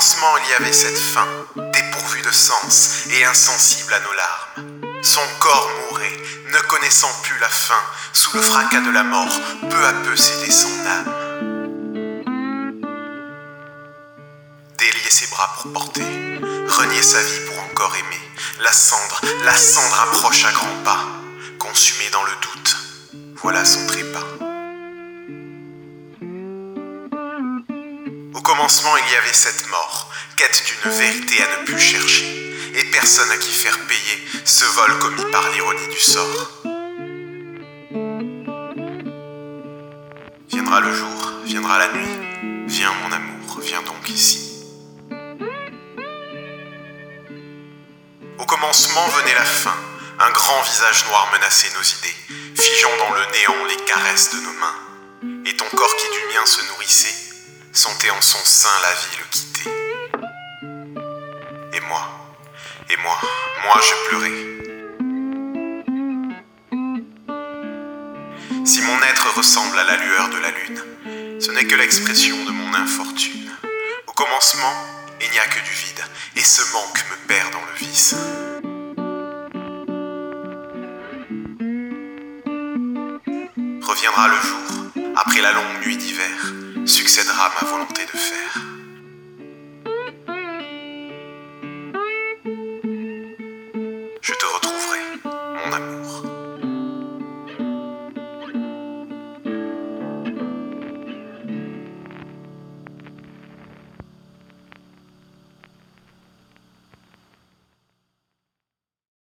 commencement il y avait cette faim, dépourvue de sens et insensible à nos larmes. Son corps mourait, ne connaissant plus la faim, sous le fracas de la mort, peu à peu cédait son âme. Délier ses bras pour porter, renier sa vie pour encore aimer, la cendre, la cendre approche à grands pas, consumée dans le doute, voilà son trépas. Au commencement, il y avait cette mort, quête d'une vérité à ne plus chercher, et personne à qui faire payer ce vol commis par l'ironie du sort. Viendra le jour, viendra la nuit, viens mon amour, viens donc ici. Au commencement venait la fin, un grand visage noir menaçait nos idées, figeant dans le néant les caresses de nos mains, et ton corps qui du mien se nourrissait sentait en son sein la vie le quitter. Et moi, et moi, moi je pleurais. Si mon être ressemble à la lueur de la lune, ce n'est que l'expression de mon infortune. Au commencement, il n'y a que du vide, et ce manque me perd dans le vice. Reviendra le jour, après la longue nuit d'hiver, succédera à ma volonté de faire. Je te